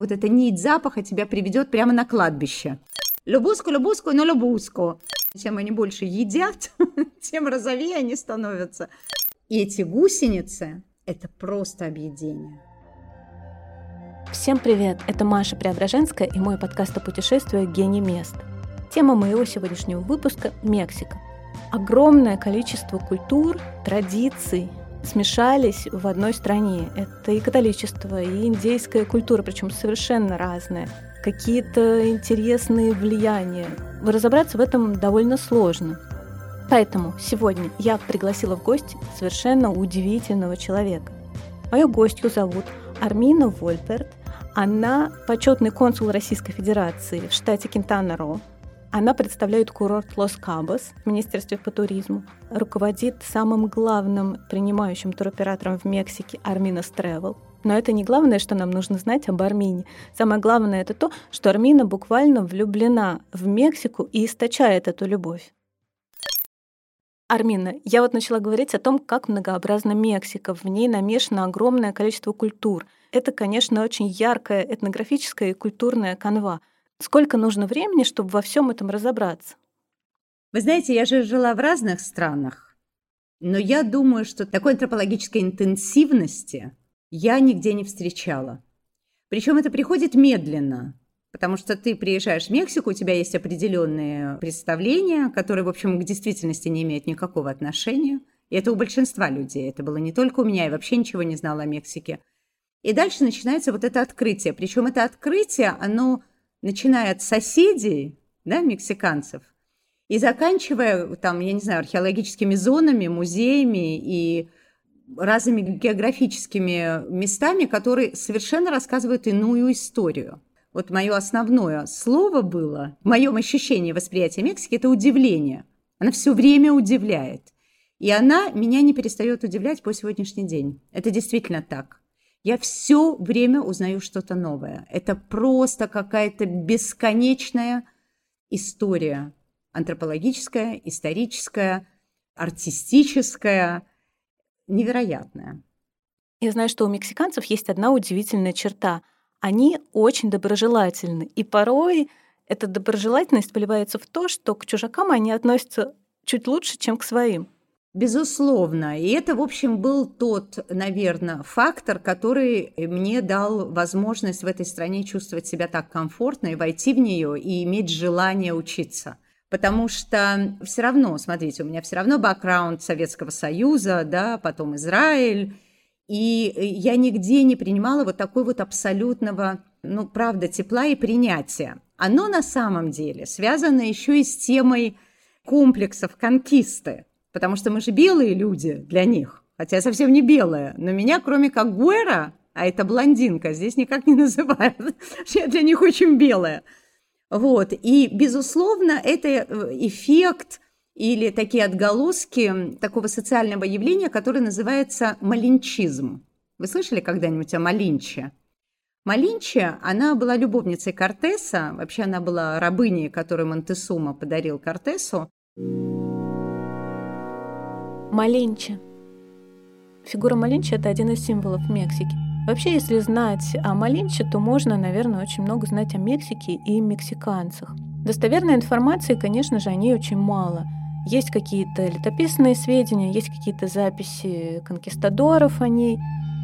Вот эта нить запаха тебя приведет прямо на кладбище. Любуску, любуску, но любуску. Чем они больше едят, тем розовее они становятся. И эти гусеницы – это просто объедение. Всем привет! Это Маша Преображенская и мой подкаст о путешествиях «Гений мест». Тема моего сегодняшнего выпуска – Мексика. Огромное количество культур, традиций, смешались в одной стране. Это и католичество, и индейская культура, причем совершенно разная. Какие-то интересные влияния. Разобраться в этом довольно сложно. Поэтому сегодня я пригласила в гости совершенно удивительного человека. Мою гостью зовут Армина Вольперт. Она почетный консул Российской Федерации в штате Кентана-Роо. Она представляет курорт Лос-Кабос в Министерстве по туризму, руководит самым главным принимающим туроператором в Мексике Арминас Travel. Но это не главное, что нам нужно знать об Армине. Самое главное это то, что Армина буквально влюблена в Мексику и источает эту любовь. Армина, я вот начала говорить о том, как многообразна Мексика. В ней намешано огромное количество культур. Это, конечно, очень яркая этнографическая и культурная канва. Сколько нужно времени, чтобы во всем этом разобраться? Вы знаете, я же жила в разных странах, но я думаю, что такой антропологической интенсивности я нигде не встречала. Причем это приходит медленно, потому что ты приезжаешь в Мексику, у тебя есть определенные представления, которые, в общем, к действительности не имеют никакого отношения. И это у большинства людей. Это было не только у меня, я вообще ничего не знала о Мексике. И дальше начинается вот это открытие. Причем это открытие, оно начиная от соседей, да, мексиканцев, и заканчивая, там, я не знаю, археологическими зонами, музеями и разными географическими местами, которые совершенно рассказывают иную историю. Вот мое основное слово было, в моем ощущении восприятия Мексики – это удивление. Она все время удивляет. И она меня не перестает удивлять по сегодняшний день. Это действительно так. Я все время узнаю что-то новое. Это просто какая-то бесконечная история. Антропологическая, историческая, артистическая, невероятная. Я знаю, что у мексиканцев есть одна удивительная черта. Они очень доброжелательны. И порой эта доброжелательность поливается в то, что к чужакам они относятся чуть лучше, чем к своим. Безусловно. И это, в общем, был тот, наверное, фактор, который мне дал возможность в этой стране чувствовать себя так комфортно и войти в нее и иметь желание учиться. Потому что все равно, смотрите, у меня все равно бэкграунд Советского Союза, да, потом Израиль, и я нигде не принимала вот такой вот абсолютного, ну, правда, тепла и принятия. Оно на самом деле связано еще и с темой комплексов конкисты. Потому что мы же белые люди для них. Хотя я совсем не белая. Но меня, кроме как Гуэра, а это блондинка, здесь никак не называют. Я для них очень белая. Вот. И, безусловно, это э, эффект или такие отголоски такого социального явления, которое называется малинчизм. Вы слышали когда-нибудь о Малинче? Малинче, она была любовницей Кортеса, вообще она была рабыней, которую Монтесума подарил Кортесу. Малинча. Фигура Малинча – это один из символов Мексики. Вообще, если знать о Малинче, то можно, наверное, очень много знать о Мексике и мексиканцах. Достоверной информации, конечно же, о ней очень мало. Есть какие-то летописные сведения, есть какие-то записи конкистадоров о ней,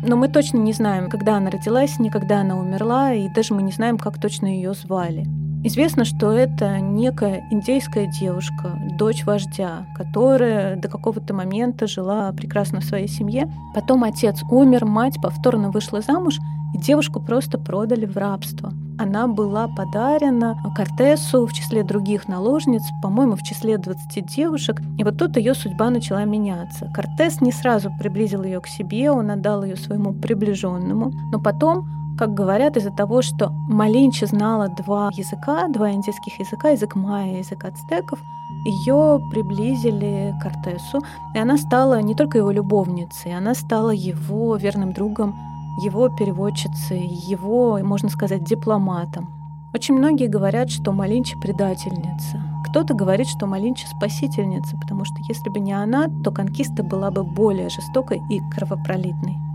но мы точно не знаем, когда она родилась, никогда она умерла, и даже мы не знаем, как точно ее звали. Известно, что это некая индейская девушка, дочь вождя, которая до какого-то момента жила прекрасно в своей семье. Потом отец умер, мать повторно вышла замуж, и девушку просто продали в рабство. Она была подарена Кортесу в числе других наложниц, по-моему, в числе 20 девушек. И вот тут ее судьба начала меняться. Кортес не сразу приблизил ее к себе, он отдал ее своему приближенному. Но потом как говорят, из-за того, что Малинча знала два языка, два индийских языка, язык майя язык ацтеков, ее приблизили к Артесу, и она стала не только его любовницей, она стала его верным другом, его переводчицей, его, можно сказать, дипломатом. Очень многие говорят, что Малинча предательница. Кто-то говорит, что Малинча спасительница, потому что если бы не она, то конкиста была бы более жестокой и кровопролитной.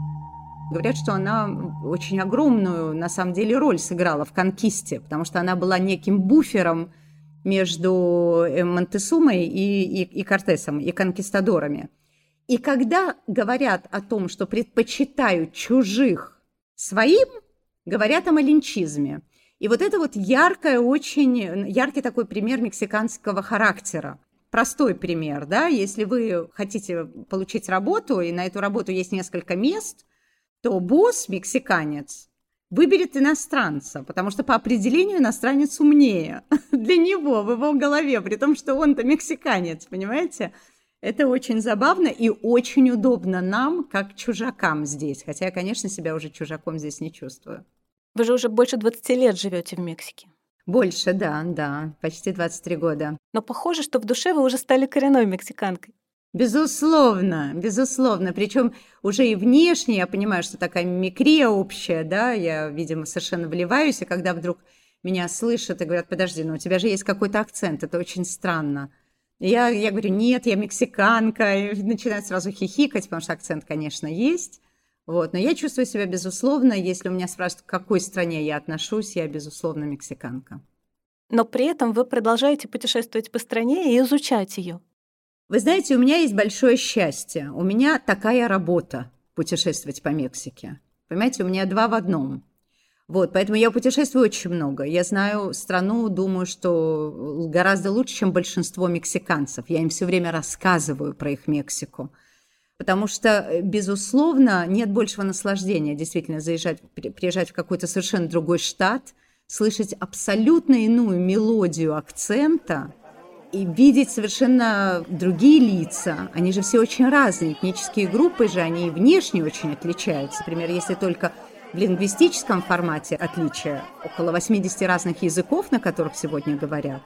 Говорят, что она очень огромную, на самом деле, роль сыграла в конкисте, потому что она была неким буфером между э, Монтесумой и, и, и Кортесом, и конкистадорами. И когда говорят о том, что предпочитают чужих своим, говорят о малинчизме. И вот это вот яркое, очень яркий такой пример мексиканского характера. Простой пример, да, если вы хотите получить работу, и на эту работу есть несколько мест, то босс, мексиканец, выберет иностранца, потому что по определению иностранец умнее для него, в его голове, при том, что он-то мексиканец, понимаете? Это очень забавно и очень удобно нам, как чужакам здесь. Хотя я, конечно, себя уже чужаком здесь не чувствую. Вы же уже больше 20 лет живете в Мексике. Больше, да, да, почти 23 года. Но похоже, что в душе вы уже стали коренной мексиканкой. Безусловно, безусловно. Причем уже и внешне я понимаю, что такая микрия общая, да, я, видимо, совершенно вливаюсь, и когда вдруг меня слышат и говорят, подожди, ну у тебя же есть какой-то акцент, это очень странно. Я, я говорю, нет, я мексиканка, и начинаю сразу хихикать, потому что акцент, конечно, есть. Вот. Но я чувствую себя, безусловно, если у меня спрашивают, к какой стране я отношусь, я, безусловно, мексиканка. Но при этом вы продолжаете путешествовать по стране и изучать ее. Вы знаете, у меня есть большое счастье. У меня такая работа – путешествовать по Мексике. Понимаете, у меня два в одном. Вот, поэтому я путешествую очень много. Я знаю страну, думаю, что гораздо лучше, чем большинство мексиканцев. Я им все время рассказываю про их Мексику. Потому что, безусловно, нет большего наслаждения действительно заезжать, приезжать в какой-то совершенно другой штат, слышать абсолютно иную мелодию акцента и видеть совершенно другие лица. Они же все очень разные. Этнические группы же, они и внешне очень отличаются. Например, если только в лингвистическом формате отличия, около 80 разных языков, на которых сегодня говорят.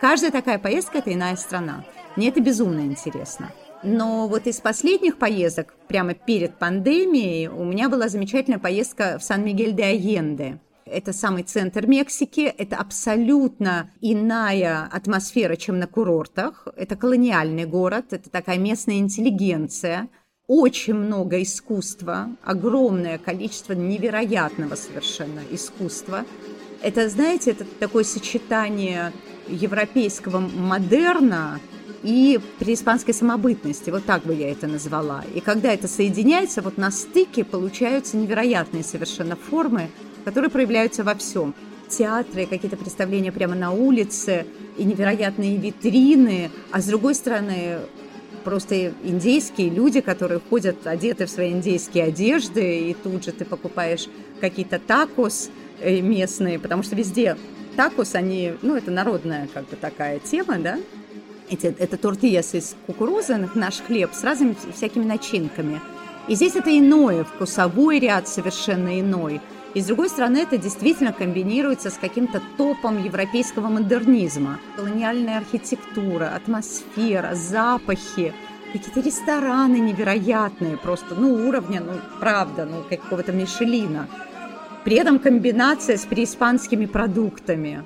Каждая такая поездка – это иная страна. Мне это безумно интересно. Но вот из последних поездок, прямо перед пандемией, у меня была замечательная поездка в Сан-Мигель-де-Айенде. Это самый центр Мексики, это абсолютно иная атмосфера, чем на курортах. Это колониальный город, это такая местная интеллигенция – очень много искусства, огромное количество невероятного совершенно искусства. Это, знаете, это такое сочетание европейского модерна и преиспанской самобытности, вот так бы я это назвала. И когда это соединяется, вот на стыке получаются невероятные совершенно формы, которые проявляются во всем. Театры, какие-то представления прямо на улице, и невероятные витрины, а с другой стороны просто индейские люди, которые ходят одеты в свои индейские одежды, и тут же ты покупаешь какие-то такос э, местные, потому что везде такос, они, ну, это народная как бы такая тема, да, эти, это тортильяс из кукурузы, наш хлеб с разными всякими начинками. И здесь это иное, вкусовой ряд совершенно иной – и с другой стороны, это действительно комбинируется с каким-то топом европейского модернизма. Колониальная архитектура, атмосфера, запахи, какие-то рестораны невероятные, просто, ну, уровня, ну, правда, ну, какого-то Мишелина. При этом комбинация с преиспанскими продуктами.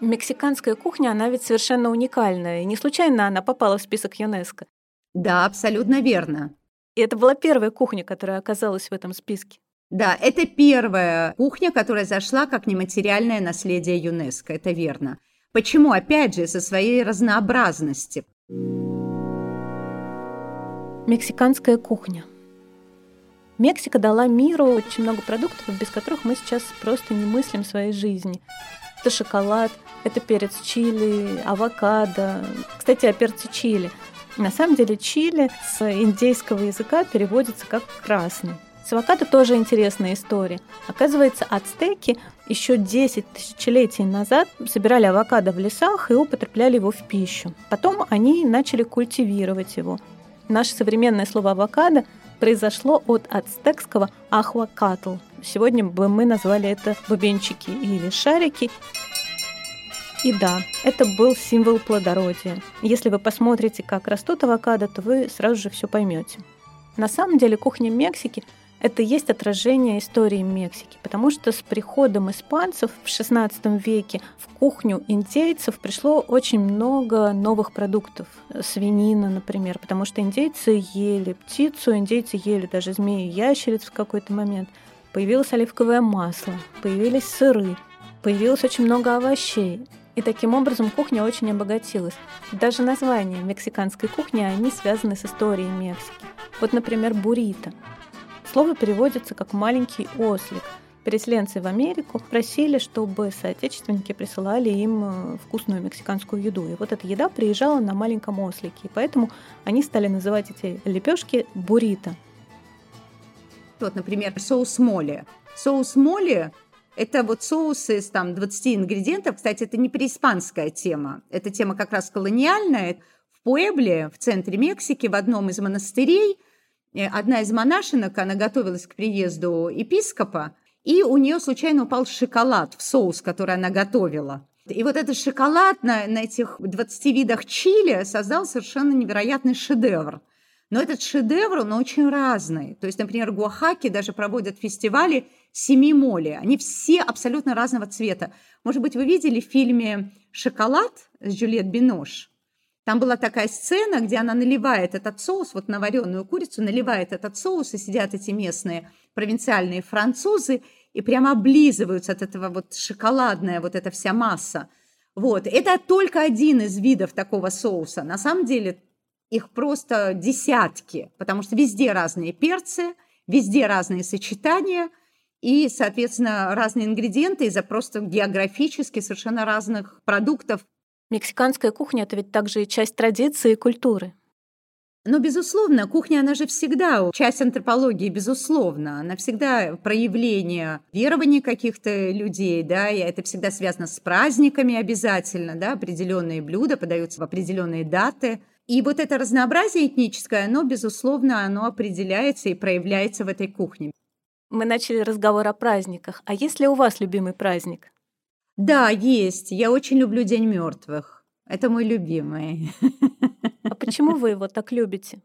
Мексиканская кухня, она ведь совершенно уникальная, и не случайно она попала в список ЮНЕСКО. Да, абсолютно верно. И это была первая кухня, которая оказалась в этом списке. Да, это первая кухня, которая зашла как нематериальное наследие ЮНЕСКО, это верно. Почему? Опять же, со своей разнообразности. Мексиканская кухня. Мексика дала миру очень много продуктов, без которых мы сейчас просто не мыслим своей жизни. Это шоколад, это перец чили, авокадо. Кстати, о перце чили. На самом деле чили с индейского языка переводится как красный. С авокадо тоже интересная история. Оказывается, ацтеки еще 10 тысячелетий назад собирали авокадо в лесах и употребляли его в пищу. Потом они начали культивировать его. Наше современное слово авокадо произошло от ацтекского ахуакатл. Сегодня бы мы назвали это бубенчики или шарики. И да, это был символ плодородия. Если вы посмотрите, как растут авокадо, то вы сразу же все поймете. На самом деле кухня Мексики это есть отражение истории Мексики, потому что с приходом испанцев в XVI веке в кухню индейцев пришло очень много новых продуктов. Свинина, например, потому что индейцы ели птицу, индейцы ели даже змеи и ящериц в какой-то момент. Появилось оливковое масло, появились сыры, появилось очень много овощей. И таким образом кухня очень обогатилась. Даже названия мексиканской кухни, они связаны с историей Мексики. Вот, например, буррито. Слово переводится как «маленький ослик». Переселенцы в Америку просили, чтобы соотечественники присылали им э, вкусную мексиканскую еду. И вот эта еда приезжала на маленьком ослике. И поэтому они стали называть эти лепешки буррито. Вот, например, соус моли. Соус моли – это вот соусы из там, 20 ингредиентов. Кстати, это не преиспанская тема. Это тема как раз колониальная. В Пуэбле, в центре Мексики, в одном из монастырей – Э, одна из монашинок, она готовилась к приезду епископа, и у нее случайно упал шоколад в соус, который она готовила. И вот этот шоколад на, на этих 20 видах чили создал совершенно невероятный шедевр. Но этот шедевр, он очень разный. То есть, например, в Гуахаке даже проводят фестивали семи моли. Они все абсолютно разного цвета. Может быть, вы видели в фильме «Шоколад» с Джульет Бинош? Там была такая сцена, где она наливает этот соус, вот на вареную курицу, наливает этот соус, и сидят эти местные провинциальные французы, и прямо облизываются от этого вот шоколадная вот эта вся масса. Вот. Это только один из видов такого соуса. На самом деле их просто десятки, потому что везде разные перцы, везде разные сочетания и, соответственно, разные ингредиенты из-за просто географически совершенно разных продуктов. Мексиканская кухня — это ведь также и часть традиции и культуры. Но, безусловно, кухня, она же всегда часть антропологии, безусловно. Она всегда проявление верований каких-то людей, да, и это всегда связано с праздниками обязательно, да, определенные блюда подаются в определенные даты. И вот это разнообразие этническое, оно, безусловно, оно определяется и проявляется в этой кухне. Мы начали разговор о праздниках. А есть ли у вас любимый праздник? Да, есть. Я очень люблю День мертвых. Это мой любимый. А почему вы его так любите?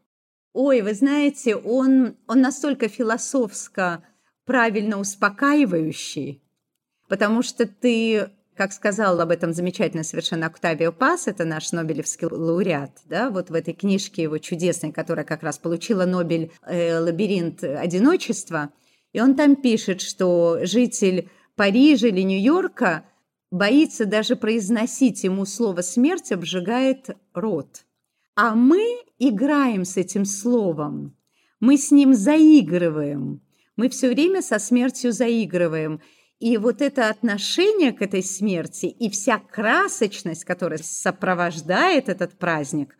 Ой, вы знаете, он, он настолько философско правильно успокаивающий, потому что ты, как сказал об этом замечательно совершенно Октавио Пас, это наш Нобелевский лауреат, да, вот в этой книжке его чудесной, которая как раз получила Нобель э, «Лабиринт одиночества», и он там пишет, что житель Парижа или Нью-Йорка – боится даже произносить ему слово «смерть», обжигает рот. А мы играем с этим словом, мы с ним заигрываем, мы все время со смертью заигрываем. И вот это отношение к этой смерти и вся красочность, которая сопровождает этот праздник,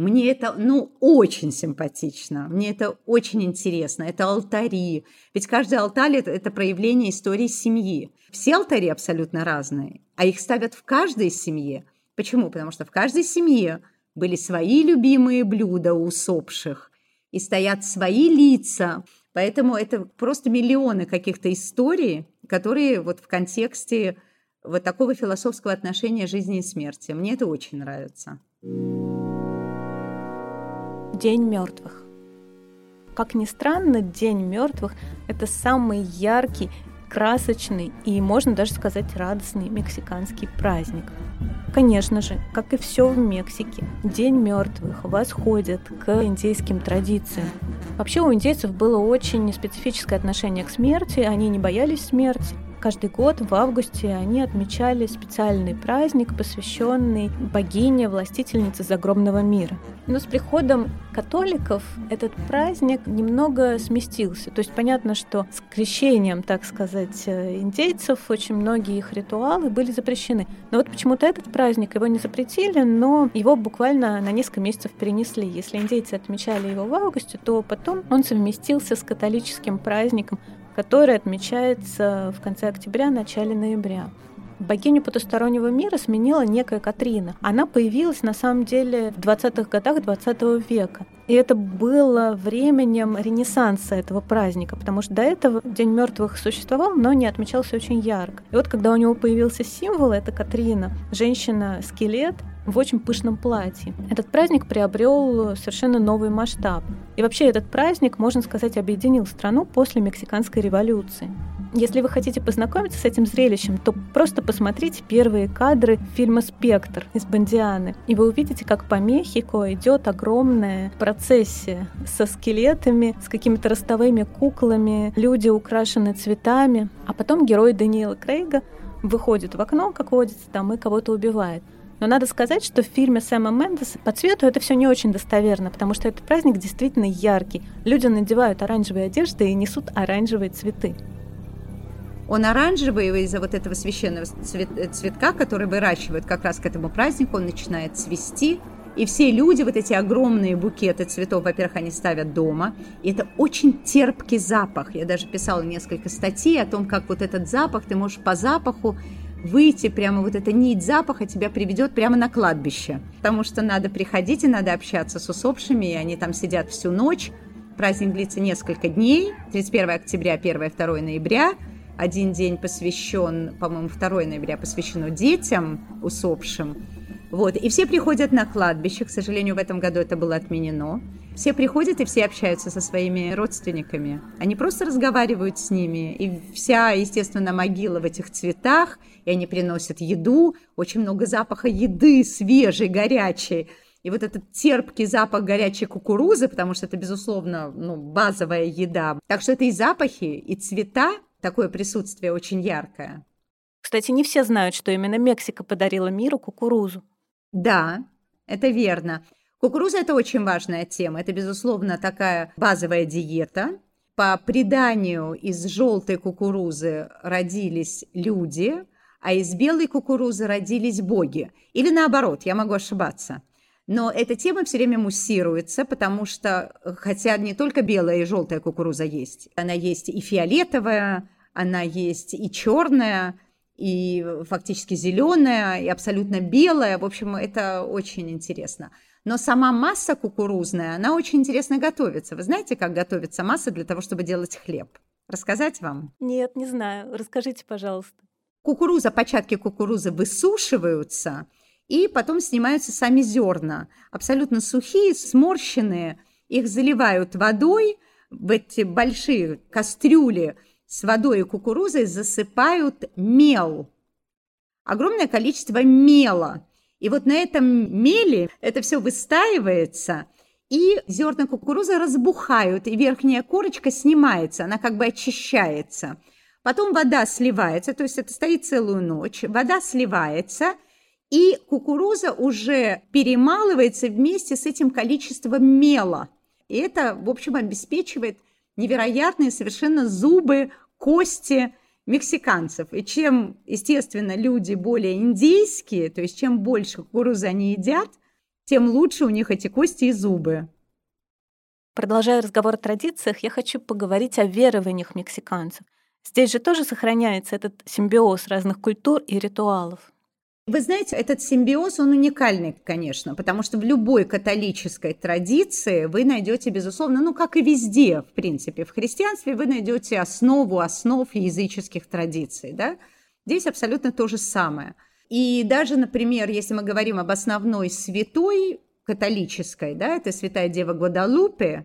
мне это, ну, очень симпатично, мне это очень интересно. Это алтари, ведь каждый алтарь это, – это проявление истории семьи. Все алтари абсолютно разные, а их ставят в каждой семье. Почему? Потому что в каждой семье были свои любимые блюда у усопших, и стоят свои лица. Поэтому это просто миллионы каких-то историй, которые вот в контексте вот такого философского отношения жизни и смерти. Мне это очень нравится. День мертвых. Как ни странно, День мертвых – это самый яркий, красочный и, можно даже сказать, радостный мексиканский праздник. Конечно же, как и все в Мексике, День мертвых восходит к индейским традициям. Вообще у индейцев было очень специфическое отношение к смерти, они не боялись смерти, Каждый год в августе они отмечали специальный праздник, посвященный богине, властительнице загробного мира. Но с приходом католиков этот праздник немного сместился. То есть понятно, что с крещением, так сказать, индейцев очень многие их ритуалы были запрещены. Но вот почему-то этот праздник его не запретили, но его буквально на несколько месяцев перенесли. Если индейцы отмечали его в августе, то потом он совместился с католическим праздником который отмечается в конце октября, начале ноября. Богиню потустороннего мира сменила некая Катрина. Она появилась на самом деле в 20-х годах 20 века. И это было временем ренессанса этого праздника, потому что до этого День мертвых существовал, но не отмечался очень ярко. И вот когда у него появился символ, это Катрина, женщина-скелет, в очень пышном платье. Этот праздник приобрел совершенно новый масштаб. И вообще этот праздник, можно сказать, объединил страну после Мексиканской революции. Если вы хотите познакомиться с этим зрелищем, то просто посмотрите первые кадры фильма «Спектр» из Бондианы, и вы увидите, как по Мехико идет огромная процессия со скелетами, с какими-то ростовыми куклами, люди украшены цветами, а потом герой Даниэла Крейга выходит в окно, как водится, там и кого-то убивает. Но надо сказать, что в фильме Сэма Мендеса по цвету это все не очень достоверно, потому что этот праздник действительно яркий. Люди надевают оранжевые одежды и несут оранжевые цветы. Он оранжевый из-за вот этого священного цвет, цветка, который выращивают как раз к этому празднику, он начинает цвести. И все люди, вот эти огромные букеты цветов, во-первых, они ставят дома. И это очень терпкий запах. Я даже писала несколько статей о том, как вот этот запах, ты можешь по запаху выйти, прямо вот эта нить запаха тебя приведет прямо на кладбище. Потому что надо приходить и надо общаться с усопшими, и они там сидят всю ночь. Праздник длится несколько дней, 31 октября, 1-2 ноября – один день посвящен, по-моему, 2 ноября посвящено детям усопшим. Вот. И все приходят на кладбище. К сожалению, в этом году это было отменено. Все приходят и все общаются со своими родственниками. Они просто разговаривают с ними. И вся, естественно, могила в этих цветах. И они приносят еду. Очень много запаха еды, свежей, горячей. И вот этот терпкий запах горячей кукурузы, потому что это, безусловно, ну, базовая еда. Так что это и запахи, и цвета, такое присутствие очень яркое. Кстати, не все знают, что именно Мексика подарила миру кукурузу. Да, это верно. Кукуруза – это очень важная тема. Это, безусловно, такая базовая диета. По преданию, из желтой кукурузы родились люди, а из белой кукурузы родились боги. Или наоборот, я могу ошибаться. Но эта тема все время муссируется, потому что, хотя не только белая и желтая кукуруза есть, она есть и фиолетовая, она есть и черная, и фактически зеленая, и абсолютно белая. В общем, это очень интересно. Но сама масса кукурузная, она очень интересно готовится. Вы знаете, как готовится масса для того, чтобы делать хлеб? Рассказать вам? Нет, не знаю. Расскажите, пожалуйста. Кукуруза, початки кукурузы высушиваются – и потом снимаются сами зерна, абсолютно сухие, сморщенные. Их заливают водой, в эти большие кастрюли с водой и кукурузой засыпают мел. Огромное количество мела. И вот на этом меле это все выстаивается, и зерна кукурузы разбухают, и верхняя корочка снимается, она как бы очищается. Потом вода сливается, то есть это стоит целую ночь, вода сливается – и кукуруза уже перемалывается вместе с этим количеством мела. И это, в общем, обеспечивает невероятные совершенно зубы, кости мексиканцев. И чем, естественно, люди более индейские, то есть чем больше кукурузы они едят, тем лучше у них эти кости и зубы. Продолжая разговор о традициях, я хочу поговорить о верованиях мексиканцев. Здесь же тоже сохраняется этот симбиоз разных культур и ритуалов. Вы знаете, этот симбиоз, он уникальный, конечно, потому что в любой католической традиции вы найдете, безусловно, ну, как и везде, в принципе, в христианстве вы найдете основу основ языческих традиций, да? Здесь абсолютно то же самое. И даже, например, если мы говорим об основной святой католической, да, это святая Дева Гвадалупе,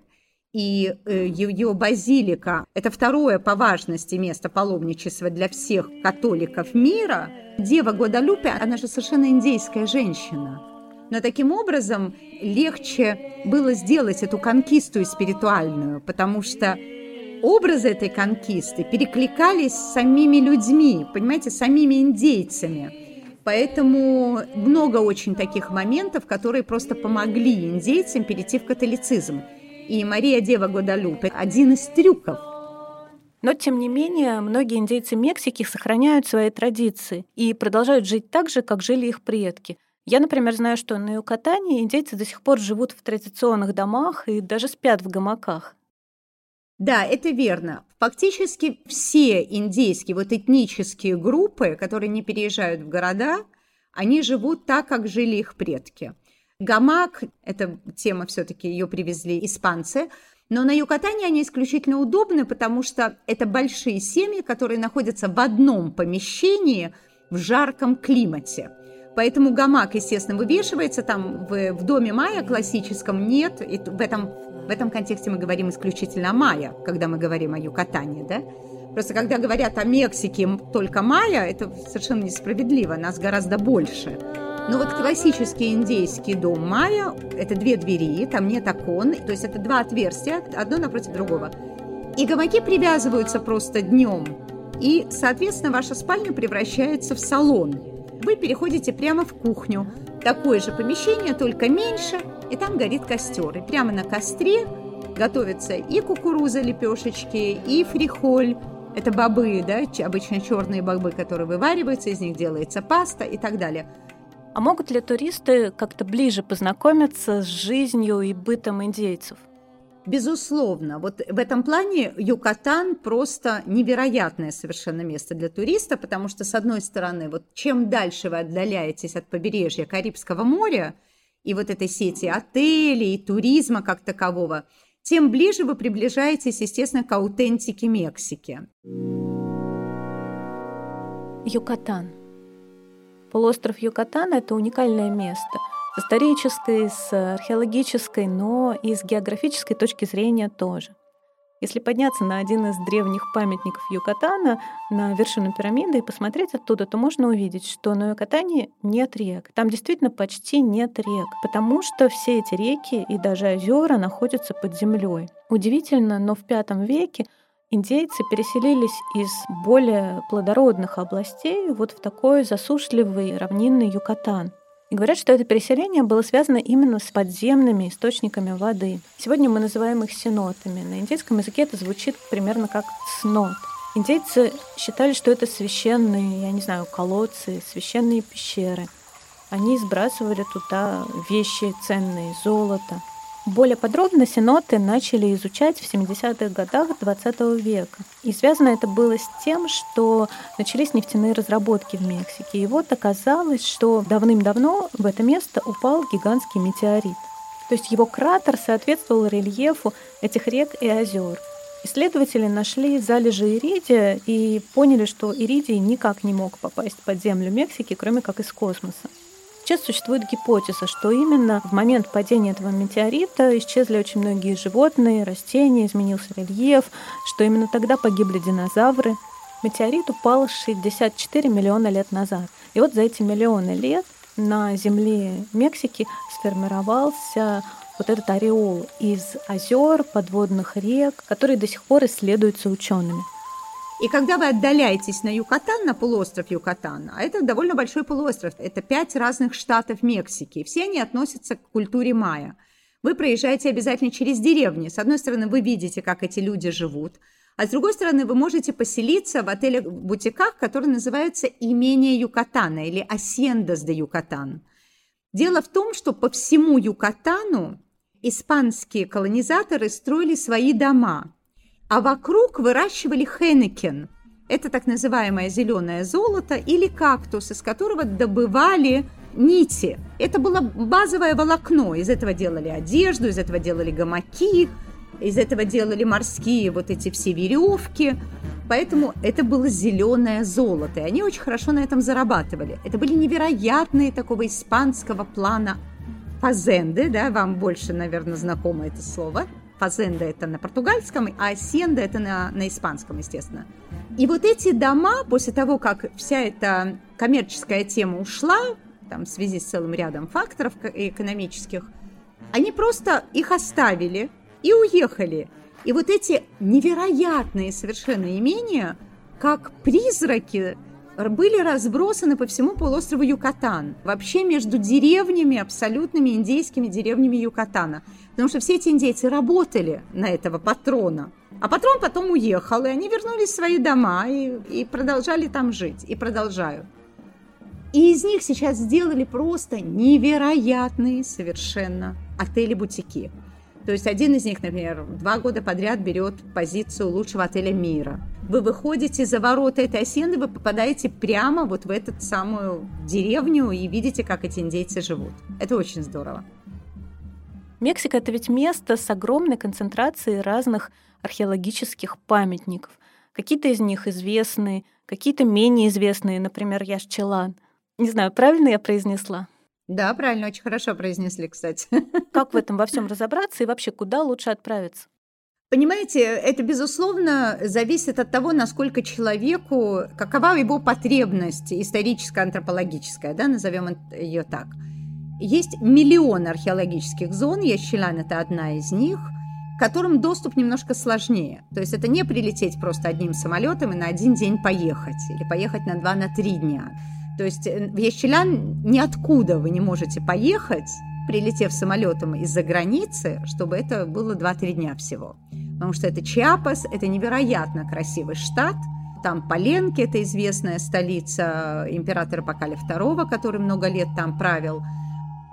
и э, ее базилика – это второе по важности место паломничества для всех католиков мира. Дева Гвадалупе, она же совершенно индейская женщина. Но таким образом легче было сделать эту конкисту спиритуальную, потому что образы этой конкисты перекликались с самими людьми, понимаете, самими индейцами. Поэтому много очень таких моментов, которые просто помогли индейцам перейти в католицизм и Мария Дева Гвадалупе – один из трюков. Но, тем не менее, многие индейцы Мексики сохраняют свои традиции и продолжают жить так же, как жили их предки. Я, например, знаю, что на Юкатане индейцы до сих пор живут в традиционных домах и даже спят в гамаках. Да, это верно. Фактически все индейские вот этнические группы, которые не переезжают в города, они живут так, как жили их предки. Гамак, эта тема все-таки ее привезли испанцы, но на Юкатане они исключительно удобны, потому что это большие семьи, которые находятся в одном помещении в жарком климате. Поэтому гамак, естественно, вывешивается там в, в доме майя классическом нет. И в этом, в этом контексте мы говорим исключительно о майя, когда мы говорим о Юкатане, да? Просто когда говорят о Мексике только майя, это совершенно несправедливо, нас гораздо больше. Но вот классический индейский дом майя – это две двери, там нет окон, то есть это два отверстия, одно напротив другого. И гамаки привязываются просто днем, и, соответственно, ваша спальня превращается в салон. Вы переходите прямо в кухню. Такое же помещение, только меньше, и там горит костер. И прямо на костре готовятся и кукуруза, лепешечки, и фрихоль, это бобы, да, обычно черные бобы, которые вывариваются, из них делается паста и так далее. А могут ли туристы как-то ближе познакомиться с жизнью и бытом индейцев? Безусловно, вот в этом плане Юкатан просто невероятное совершенно место для туриста, потому что, с одной стороны, вот чем дальше вы отдаляетесь от побережья Карибского моря и вот этой сети отелей, и туризма как такового – тем ближе вы приближаетесь, естественно, к аутентике Мексики. Юкатан. Полуостров Юкатан – это уникальное место с исторической, с археологической, но и с географической точки зрения тоже – если подняться на один из древних памятников Юкатана, на вершину пирамиды и посмотреть оттуда, то можно увидеть, что на Юкатане нет рек. Там действительно почти нет рек, потому что все эти реки и даже озера находятся под землей. Удивительно, но в V веке индейцы переселились из более плодородных областей вот в такой засушливый равнинный Юкатан. И говорят, что это переселение было связано именно с подземными источниками воды. Сегодня мы называем их синотами. На индейском языке это звучит примерно как снот. Индейцы считали, что это священные, я не знаю, колодцы, священные пещеры. Они сбрасывали туда вещи ценные, золото, более подробно синоты начали изучать в 70-х годах XX века. И связано это было с тем, что начались нефтяные разработки в Мексике. И вот оказалось, что давным-давно в это место упал гигантский метеорит. То есть его кратер соответствовал рельефу этих рек и озер. Исследователи нашли залежи иридия и поняли, что иридий никак не мог попасть под землю Мексики, кроме как из космоса. Сейчас существует гипотеза, что именно в момент падения этого метеорита исчезли очень многие животные, растения, изменился рельеф, что именно тогда погибли динозавры. Метеорит упал 64 миллиона лет назад. И вот за эти миллионы лет на земле Мексики сформировался вот этот ореол из озер, подводных рек, которые до сих пор исследуются учеными. И когда вы отдаляетесь на Юкатан, на полуостров Юкатан, а это довольно большой полуостров, это пять разных штатов Мексики, все они относятся к культуре майя. Вы проезжаете обязательно через деревни. С одной стороны, вы видите, как эти люди живут, а с другой стороны, вы можете поселиться в отелях-бутиках, которые называются «Имение Юкатана» или «Асендас де Юкатан». Дело в том, что по всему Юкатану испанские колонизаторы строили свои дома – а вокруг выращивали хенекен. Это так называемое зеленое золото или кактус, из которого добывали нити. Это было базовое волокно. Из этого делали одежду, из этого делали гамаки, из этого делали морские вот эти все веревки. Поэтому это было зеленое золото, и они очень хорошо на этом зарабатывали. Это были невероятные такого испанского плана фазенды, да, вам больше, наверное, знакомо это слово – Фазенда это на португальском, а Асенда это на, на испанском, естественно. И вот эти дома, после того, как вся эта коммерческая тема ушла, там, в связи с целым рядом факторов экономических, они просто их оставили и уехали. И вот эти невероятные совершенно имения, как призраки, были разбросаны по всему полуострову Юкатан. Вообще между деревнями, абсолютными индейскими деревнями Юкатана. Потому что все эти индейцы работали на этого патрона. А патрон потом уехал, и они вернулись в свои дома и, и продолжали там жить. И продолжают. И из них сейчас сделали просто невероятные совершенно отели-бутики. То есть один из них, например, два года подряд берет позицию лучшего отеля мира. Вы выходите за ворота этой осенды, вы попадаете прямо вот в эту самую деревню и видите, как эти индейцы живут. Это очень здорово. Мексика — это ведь место с огромной концентрацией разных археологических памятников. Какие-то из них известны, какие-то менее известные, например, Яшчелан. Не знаю, правильно я произнесла? Да, правильно, очень хорошо произнесли, кстати. Как в этом во всем разобраться и вообще куда лучше отправиться? Понимаете, это, безусловно, зависит от того, насколько человеку, какова его потребность историческая, антропологическая, да, назовем ее так. Есть миллион археологических зон, Ящелан – это одна из них, к которым доступ немножко сложнее. То есть это не прилететь просто одним самолетом и на один день поехать, или поехать на два, на три дня. То есть э, в Ящелян ниоткуда вы не можете поехать, прилетев самолетом из-за границы, чтобы это было 2-3 дня всего. Потому что это Чиапас, это невероятно красивый штат. Там Поленки, это известная столица императора Бакаля II, который много лет там правил.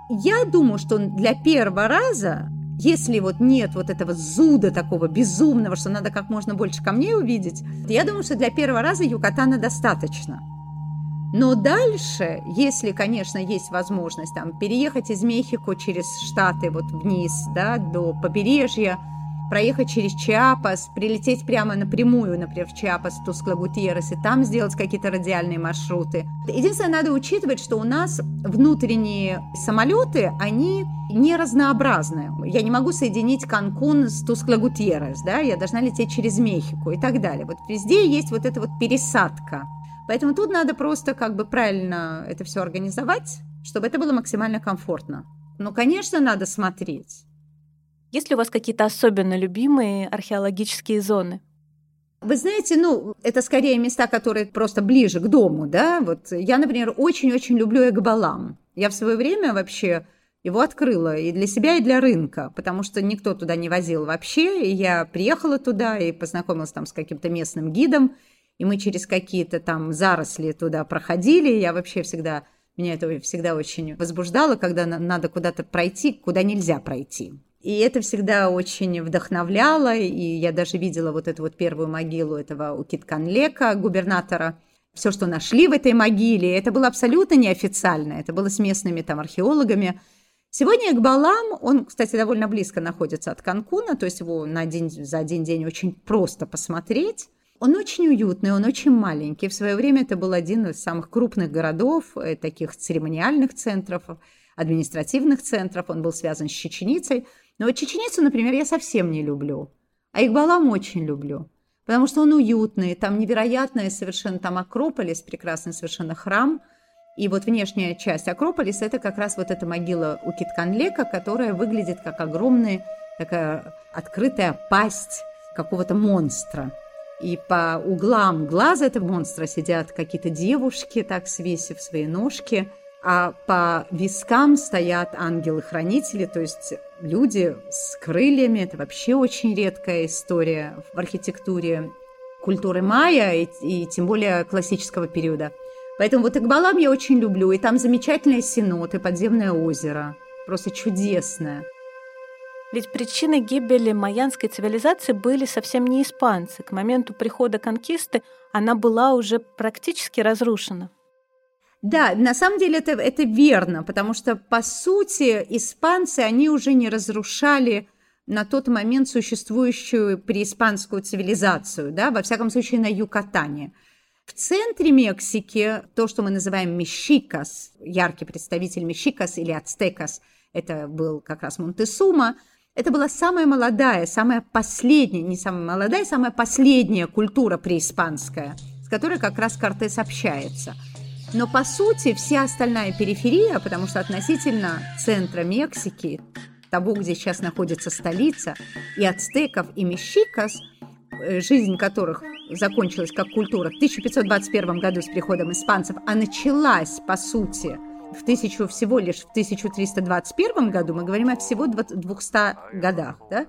Я думаю, что для первого раза, если вот нет вот этого зуда такого безумного, что надо как можно больше камней увидеть, я думаю, что для первого раза Юкатана достаточно – но дальше, если, конечно, есть возможность там переехать из Мехико через Штаты вот вниз, да, до побережья, проехать через Чиапас, прилететь прямо напрямую, например, в Чиапас, Тускла и там сделать какие-то радиальные маршруты. Единственное, надо учитывать, что у нас внутренние самолеты, они не разнообразны. Я не могу соединить Канкун с Тускла Гутьеррес, да, я должна лететь через Мехико и так далее. Вот везде есть вот эта вот пересадка. Поэтому тут надо просто как бы правильно это все организовать, чтобы это было максимально комфортно. Ну, конечно, надо смотреть. Есть ли у вас какие-то особенно любимые археологические зоны? Вы знаете, ну, это скорее места, которые просто ближе к дому, да. Вот я, например, очень-очень люблю Экбалам. Я в свое время вообще его открыла и для себя, и для рынка, потому что никто туда не возил вообще. И я приехала туда и познакомилась там с каким-то местным гидом, и мы через какие-то там заросли туда проходили. Я вообще всегда, меня это всегда очень возбуждало, когда надо куда-то пройти, куда нельзя пройти. И это всегда очень вдохновляло, и я даже видела вот эту вот первую могилу этого Укитканлека, губернатора. Все, что нашли в этой могиле, это было абсолютно неофициально, это было с местными там археологами. Сегодня Экбалам, он, кстати, довольно близко находится от Канкуна, то есть его на один, за один день очень просто посмотреть. Он очень уютный, он очень маленький. В свое время это был один из самых крупных городов, э, таких церемониальных центров, административных центров. Он был связан с Чеченицей. Но вот Чеченицу, например, я совсем не люблю. А Игбалам очень люблю. Потому что он уютный, там невероятная совершенно, там Акрополис, прекрасный совершенно храм. И вот внешняя часть Акрополиса – это как раз вот эта могила у Китканлека, которая выглядит как огромная такая открытая пасть какого-то монстра и по углам глаза этого монстра сидят какие-то девушки, так свесив свои ножки, а по вискам стоят ангелы-хранители, то есть люди с крыльями. Это вообще очень редкая история в архитектуре культуры майя и, и тем более классического периода. Поэтому вот Игбалам я очень люблю, и там замечательные сеноты, подземное озеро, просто чудесное. Ведь причиной гибели майянской цивилизации были совсем не испанцы. К моменту прихода конкисты она была уже практически разрушена. Да, на самом деле это, это верно, потому что, по сути, испанцы, они уже не разрушали на тот момент существующую преиспанскую цивилизацию, да, во всяком случае, на Юкатане. В центре Мексики то, что мы называем Мexicas, яркий представитель Мexicas или Ацтекас, это был как раз Монтесума – это была самая молодая, самая последняя, не самая молодая, самая последняя культура преиспанская, с которой как раз Кортес общается. Но по сути вся остальная периферия, потому что относительно центра Мексики, того, где сейчас находится столица, и ацтеков, и мещикас, э, жизнь которых закончилась как культура в 1521 году с приходом испанцев, а началась, по сути, в тысячу, всего лишь в 1321 году, мы говорим о всего 200 годах, да,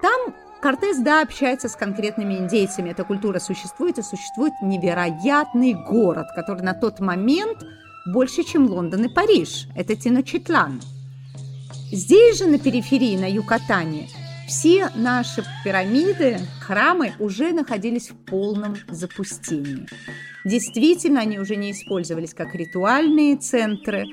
там Кортес, да, общается с конкретными индейцами, эта культура существует, и существует невероятный город, который на тот момент больше, чем Лондон и Париж. Это Теночетлан. Здесь же, на периферии, на Юкатане, все наши пирамиды, храмы уже находились в полном запустении. Действительно, они уже не использовались как ритуальные центры.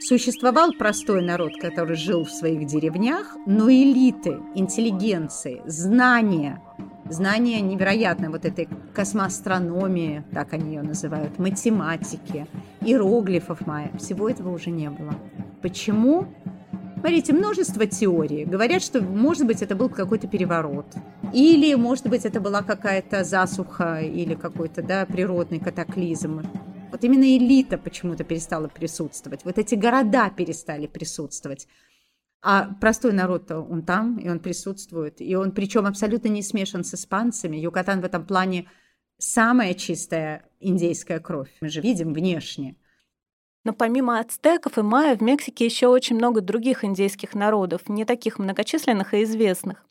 Существовал простой народ, который жил в своих деревнях, но элиты, интеллигенции, знания, знания невероятные вот этой космоастрономии, так они ее называют, математики, иероглифов майя. Всего этого уже не было. Почему? Смотрите, множество теорий. Говорят, что, может быть, это был какой-то переворот. Или, может быть, это была какая-то засуха или какой-то да, природный катаклизм. Вот именно элита почему-то перестала присутствовать. Вот эти города перестали присутствовать. А простой народ он там, и он присутствует. И он причем абсолютно не смешан с испанцами. Юкатан в этом плане самая чистая индейская кровь. Мы же видим внешне. Но помимо ацтеков и майя в Мексике еще очень много других индейских народов, не таких многочисленных и известных.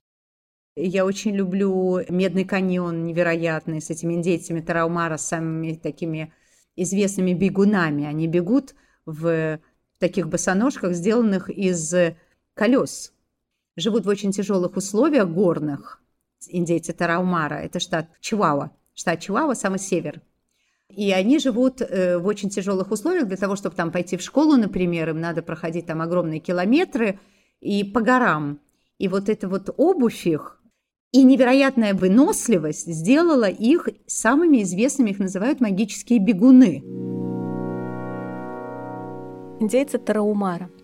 Я очень люблю Медный каньон невероятный с этими индейцами Тараумара, с самыми такими известными бегунами. Они бегут в таких босоножках, сделанных из колес. Живут в очень тяжелых условиях горных. Индейцы Тараумара. Это штат Чуауа. Штат Чуауа, самый север. И они живут э, в очень тяжелых условиях. Для того, чтобы там пойти в школу, например, им надо проходить там огромные километры и по горам. И вот эта вот обувь их и невероятная выносливость сделала их самыми известными, их называют магические бегуны. Индейцы Тараумара –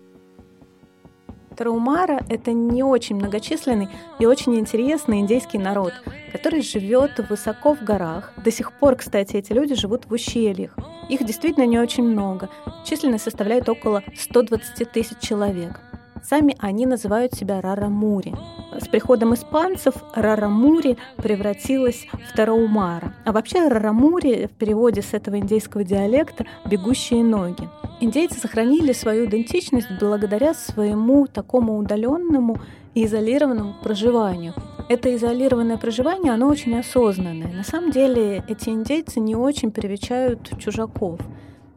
Тараумара – это не очень многочисленный и очень интересный индейский народ, который живет высоко в горах. До сих пор, кстати, эти люди живут в ущельях. Их действительно не очень много. Численность составляет около 120 тысяч человек. Сами они называют себя Рарамури. С приходом испанцев Рарамури превратилась в Тараумара. А вообще Рарамури в переводе с этого индейского диалекта «бегущие ноги». Индейцы сохранили свою идентичность благодаря своему такому удаленному и изолированному проживанию. Это изолированное проживание, оно очень осознанное. На самом деле эти индейцы не очень привечают чужаков.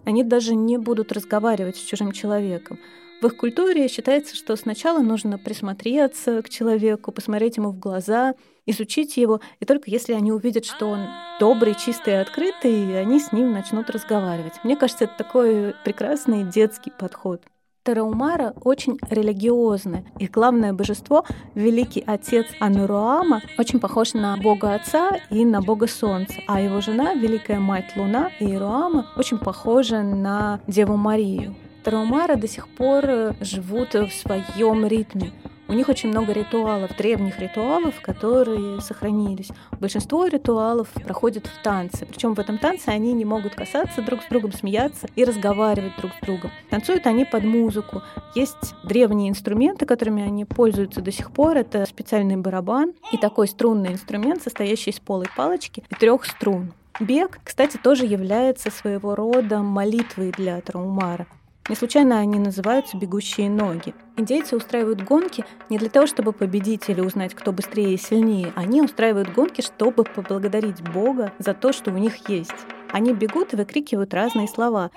Они даже не будут разговаривать с чужим человеком. В их культуре считается, что сначала нужно присмотреться к человеку, посмотреть ему в глаза, изучить его, и только если они увидят, что он добрый, чистый и открытый, они с ним начнут разговаривать. Мне кажется, это такой прекрасный детский подход. Тараумара очень религиозны. Их главное божество, великий отец Ануруама, очень похож на бога отца и на бога солнца. А его жена, великая мать Луна, Иеруама, очень похожа на Деву Марию. Тараумара до сих пор э, живут в своем ритме. У них очень много ритуалов, древних ритуалов, которые сохранились. Большинство ритуалов проходят в танце. Причем в этом танце они не могут касаться друг с другом, смеяться и разговаривать друг с другом. Танцуют они под музыку. Есть древние инструменты, которыми они пользуются до сих пор. Это специальный барабан и такой струнный инструмент, состоящий из полой палочки и трех струн. Бег, кстати, тоже является своего рода молитвой для Траумара. Не случайно они называются «бегущие ноги». Индейцы устраивают гонки не для того, чтобы победить или узнать, кто быстрее и сильнее. Они устраивают гонки, чтобы поблагодарить Бога за то, что у них есть. Они бегут и выкрикивают разные слова.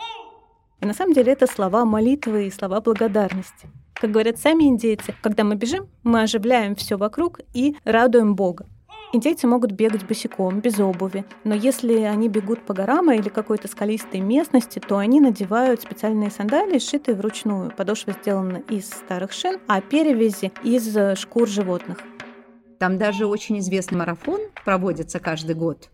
И на самом деле это слова молитвы и слова благодарности. Как говорят сами индейцы, когда мы бежим, мы оживляем все вокруг и радуем Бога. Индейцы могут бегать босиком, без обуви, но если они бегут по горам или какой-то скалистой местности, то они надевают специальные сандалии, сшитые вручную. Подошва сделана из старых шин, а перевязи из шкур животных. Там даже очень известный марафон проводится каждый год.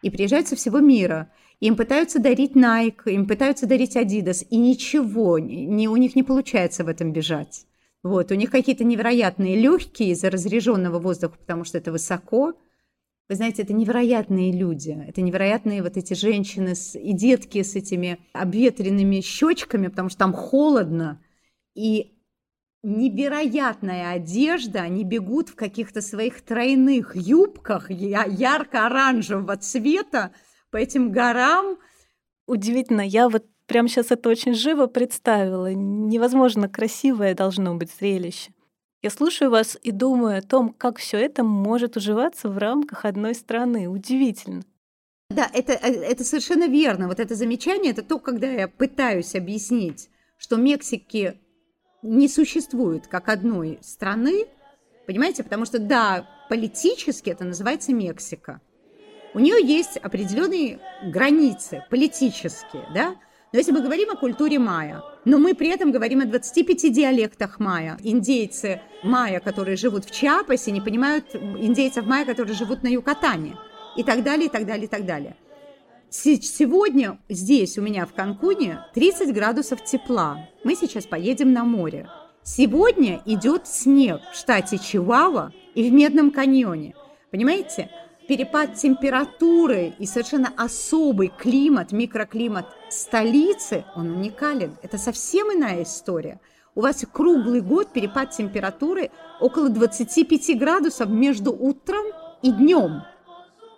И приезжают со всего мира. Им пытаются дарить Nike, им пытаются дарить Adidas, и ничего, не, у них не получается в этом бежать. Вот, у них какие-то невероятные легкие из-за разреженного воздуха, потому что это высоко. Вы знаете, это невероятные люди, это невероятные вот эти женщины с, и детки с этими обветренными щечками, потому что там холодно. И невероятная одежда, они бегут в каких-то своих тройных юбках ярко-оранжевого цвета по этим горам. Удивительно, я вот прямо сейчас это очень живо представила. Невозможно красивое должно быть зрелище. Я слушаю вас и думаю о том, как все это может уживаться в рамках одной страны. Удивительно. Да, это, э, это совершенно верно. Вот это замечание, это то, когда я пытаюсь объяснить, что Мексики не существует как одной страны, понимаете, потому что, да, политически это называется Мексика. У нее есть определенные границы политические, да, но если мы говорим о культуре майя, но мы при этом говорим о 25 диалектах майя. Индейцы майя, которые живут в Чиапасе, не понимают индейцев майя, которые живут на Юкатане. И так далее, и так далее, и так далее. Сегодня здесь у меня в Канкуне 30 градусов тепла. Мы сейчас поедем на море. Сегодня идет снег в штате Чиуауа и в Медном каньоне. Понимаете? Перепад температуры и совершенно особый климат, микроклимат столицы, он уникален. Это совсем иная история. У вас круглый год перепад температуры около 25 градусов между утром и днем.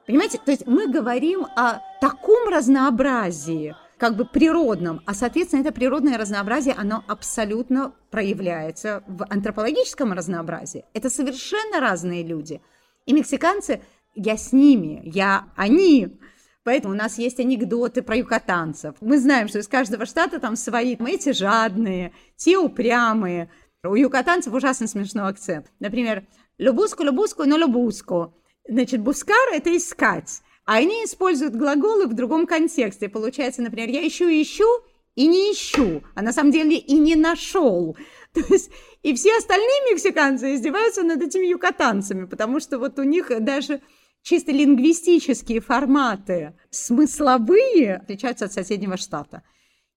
Понимаете, то есть мы говорим о таком разнообразии, как бы природном, а, соответственно, это природное разнообразие, оно абсолютно проявляется в антропологическом разнообразии. Это совершенно разные люди. И мексиканцы, я с ними, я они. Поэтому у нас есть анекдоты про юкатанцев. Мы знаем, что из каждого штата там свои. Мы эти жадные, те упрямые. У юкатанцев ужасно смешной акцент. Например, «любуску, любуску, но любуску». Значит, бускар – это искать. А они используют глаголы в другом контексте. Получается, например, я ищу, ищу и не ищу, а на самом деле и не нашел. То есть и все остальные мексиканцы издеваются над этими юкатанцами, потому что вот у них даже чисто лингвистические форматы смысловые отличаются от соседнего штата.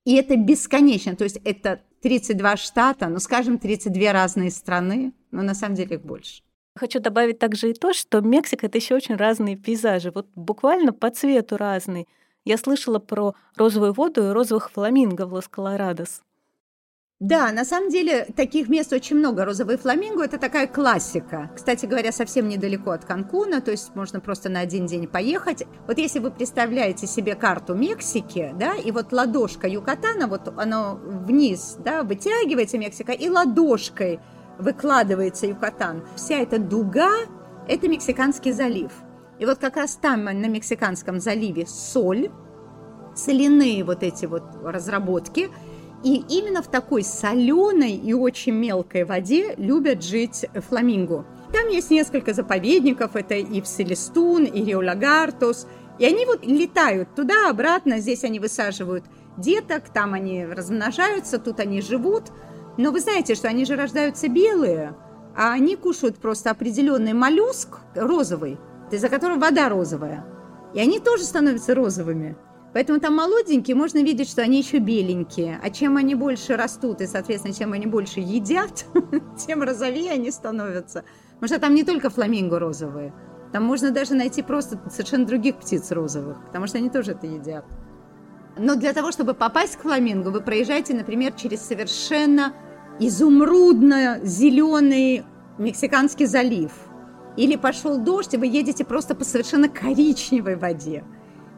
И это бесконечно, то есть это 32 штата, ну, скажем, 32 разные страны, но на самом деле их больше. Хочу добавить также и то, что Мексика — это еще очень разные пейзажи, вот буквально по цвету разные. Я слышала про розовую воду и розовых фламинго в Лос-Колорадос. Да, на самом деле таких мест очень много. Розовый фламинго – это такая классика. Кстати говоря, совсем недалеко от Канкуна, то есть можно просто на один день поехать. Вот если вы представляете себе карту Мексики, да, и вот ладошка Юкатана, вот оно вниз, да, вытягивается Мексика, и ладошкой – выкладывается Юкатан. Вся эта дуга – это Мексиканский залив. И вот как раз там, на Мексиканском заливе, соль, соляные вот эти вот разработки. И именно в такой соленой и очень мелкой воде любят жить фламинго. Там есть несколько заповедников, это и в и Риолагартос. И они вот летают туда-обратно, здесь они высаживают деток, там они размножаются, тут они живут – но вы знаете, что они же рождаются белые, а они кушают просто определенный моллюск розовый, из-за которого вода розовая. И они тоже становятся розовыми. Поэтому там молоденькие, можно видеть, что они еще беленькие. А чем они больше растут, и, соответственно, чем они больше едят, тем розовее они становятся. Потому что там не только фламинго розовые. Там можно даже найти просто совершенно других птиц розовых, потому что они тоже это едят. Но для того, чтобы попасть к фламинго, вы проезжаете, например, через совершенно изумрудно-зеленый Мексиканский залив. Или пошел дождь, и вы едете просто по совершенно коричневой воде.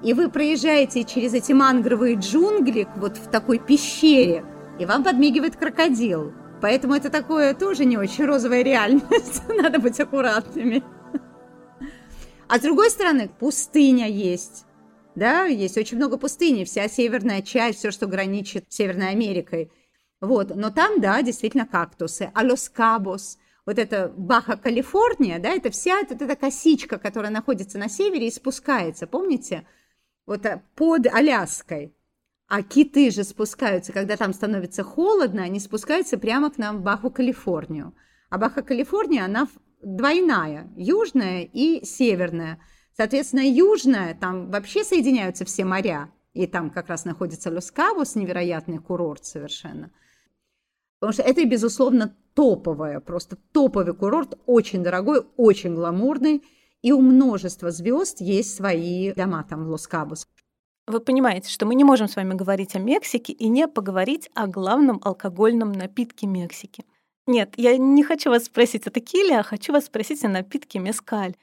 И вы проезжаете через эти мангровые джунгли вот в такой пещере, и вам подмигивает крокодил. Поэтому это такое тоже не очень розовая реальность. Надо быть аккуратными. А с другой стороны, пустыня есть. Да, есть очень много пустыни. Вся северная часть, все, что граничит с Северной Америкой – вот, но там, да, действительно кактусы. А Лос-Кабос, вот это Баха-Калифорния, да, это вся вот эта косичка, которая находится на севере и спускается, помните? Вот э, под Аляской. А киты же спускаются, когда там становится холодно, они спускаются прямо к нам в Баху-Калифорнию. А Баха-Калифорния, она двойная, южная и северная. Соответственно, южная, там вообще соединяются все моря, и там как раз находится Лос-Кабос, невероятный курорт совершенно – Потому что это, безусловно, топовая, просто топовый курорт, очень дорогой, очень гламурный. И у множества звезд есть свои дома там в Лос-Кабос. Вы понимаете, что мы не можем с вами говорить о Мексике и не поговорить о главном алкогольном напитке Мексики. Нет, я не хочу вас спросить о текиле, а хочу вас спросить о напитке мескаль.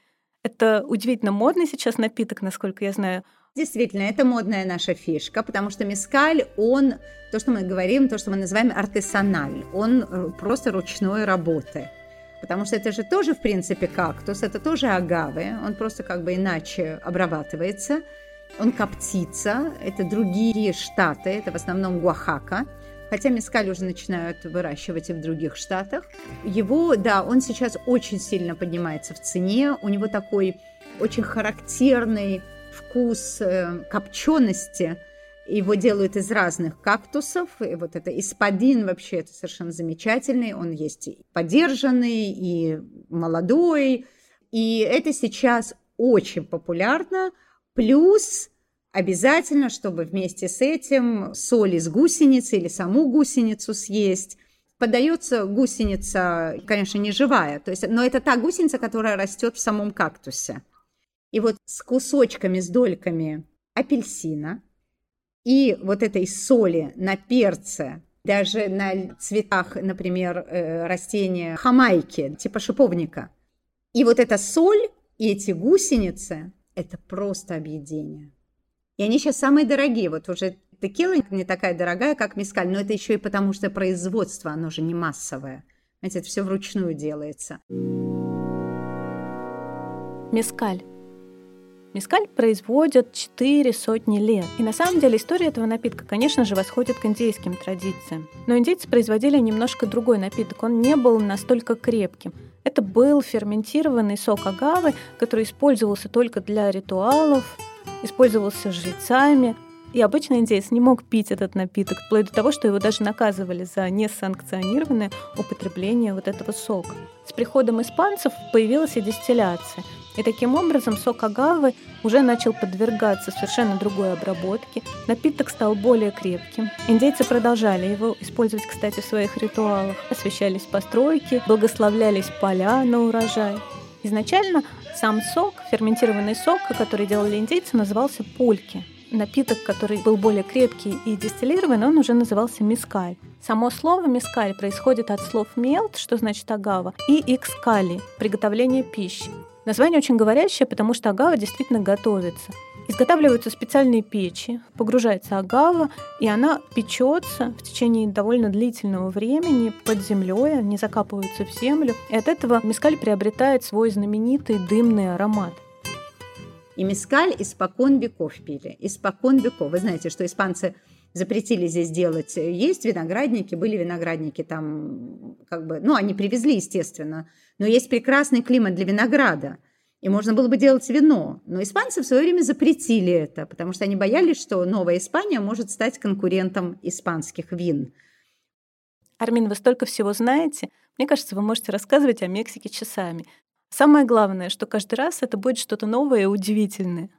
Это удивительно модный сейчас напиток, насколько я знаю. Действительно, это модная наша фишка, потому что мескаль, он, то, что мы говорим, то, что мы называем артесаналь, он э, просто ручной работы. Потому что это же тоже, в принципе, кактус, это тоже агавы, он просто как бы иначе обрабатывается, он коптится, это другие штаты, это в основном Гуахака, хотя мескаль уже начинают выращивать и в других штатах. Его, да, он сейчас очень сильно поднимается в цене, у него такой очень характерный вкус э, копчености. Его делают из разных кактусов. И вот это испадин вообще это совершенно замечательный. Он есть и подержанный, и молодой. И это сейчас очень популярно. Плюс Обязательно, чтобы вместе с этим соль из гусеницы или саму гусеницу съесть. Подается гусеница, конечно, не живая, то есть, но это та гусеница, которая растет в самом кактусе. И вот с кусочками, с дольками апельсина и вот этой соли на перце, даже на цветах, например, э, растения хамайки, типа шиповника. И вот эта соль и эти гусеницы – это просто объедение. И они сейчас самые дорогие. Вот уже текила не такая дорогая, как мискаль, но это еще и потому, что производство, оно же не массовое. Знаете, это все вручную делается. Мискаль. Мискаль производят четыре сотни лет. И на самом деле история этого напитка, конечно же, восходит к индейским традициям. Но индейцы производили немножко другой напиток. Он не был настолько крепким. Это был ферментированный сок агавы, который использовался только для ритуалов, использовался жрецами. И обычно индейец не мог пить этот напиток, вплоть до того, что его даже наказывали за несанкционированное употребление вот этого сока. С приходом испанцев появилась и дистилляция – и таким образом сок агавы уже начал подвергаться совершенно другой обработке. Напиток стал более крепким. Индейцы продолжали его использовать, кстати, в своих ритуалах. Освещались постройки, благословлялись поля на урожай. Изначально сам сок, ферментированный сок, который делали индейцы, назывался пульки. Напиток, который был более крепкий и дистиллированный, он уже назывался мискаль. Само слово мискаль происходит от слов мелт, что значит агава, и икскали – приготовление пищи. Название очень говорящее, потому что агава действительно готовится. Изготавливаются специальные печи, погружается агава, и она печется в течение довольно длительного времени под землей, не закапываются в землю. И от этого мискаль приобретает свой знаменитый дымный аромат. И мискаль испокон веков пили. Испокон веков. Вы знаете, что испанцы запретили здесь делать. Есть виноградники, были виноградники там, как бы, ну, они привезли, естественно, но есть прекрасный климат для винограда, и можно было бы делать вино. Но испанцы в свое время запретили это, потому что они боялись, что Новая Испания может стать конкурентом испанских вин. Армин, вы столько всего знаете. Мне кажется, вы можете рассказывать о Мексике часами. Самое главное, что каждый раз это будет что-то новое и удивительное.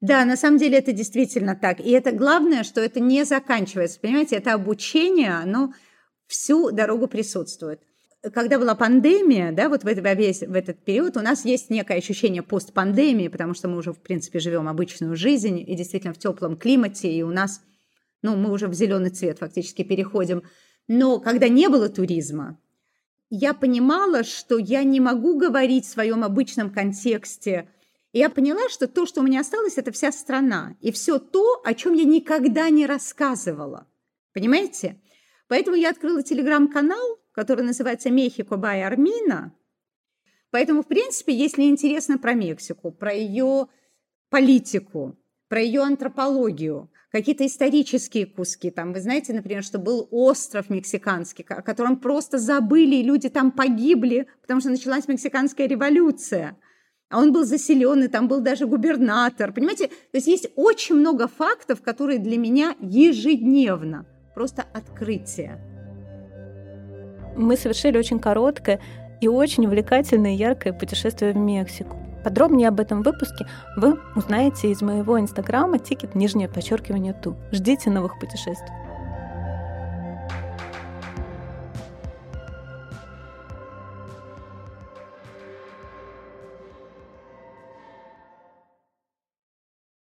Да, на самом деле это действительно так. И это главное, что это не заканчивается. Понимаете, это обучение, оно всю дорогу присутствует. Когда была пандемия, да, вот в, этот, весь, в этот период у нас есть некое ощущение постпандемии, потому что мы уже, в принципе, живем обычную жизнь и действительно в теплом климате, и у нас, ну, мы уже в зеленый цвет фактически переходим. Но когда не было туризма, я понимала, что я не могу говорить в своем обычном контексте и я поняла, что то, что у меня осталось, это вся страна. И все то, о чем я никогда не рассказывала. Понимаете? Поэтому я открыла телеграм-канал, который называется «Мехико бай Армина». Поэтому, в принципе, если интересно про Мексику, про ее политику, про ее антропологию, какие-то исторические куски. Там, вы знаете, например, что был остров мексиканский, о котором просто забыли, и люди там погибли, потому что началась мексиканская революция а он был заселен, и там был даже губернатор. Понимаете, то есть есть очень много фактов, которые для меня ежедневно просто открытие. Мы совершили очень короткое и очень увлекательное и яркое путешествие в Мексику. Подробнее об этом выпуске вы узнаете из моего инстаграма тикет нижнее подчеркивание ту. Ждите новых путешествий.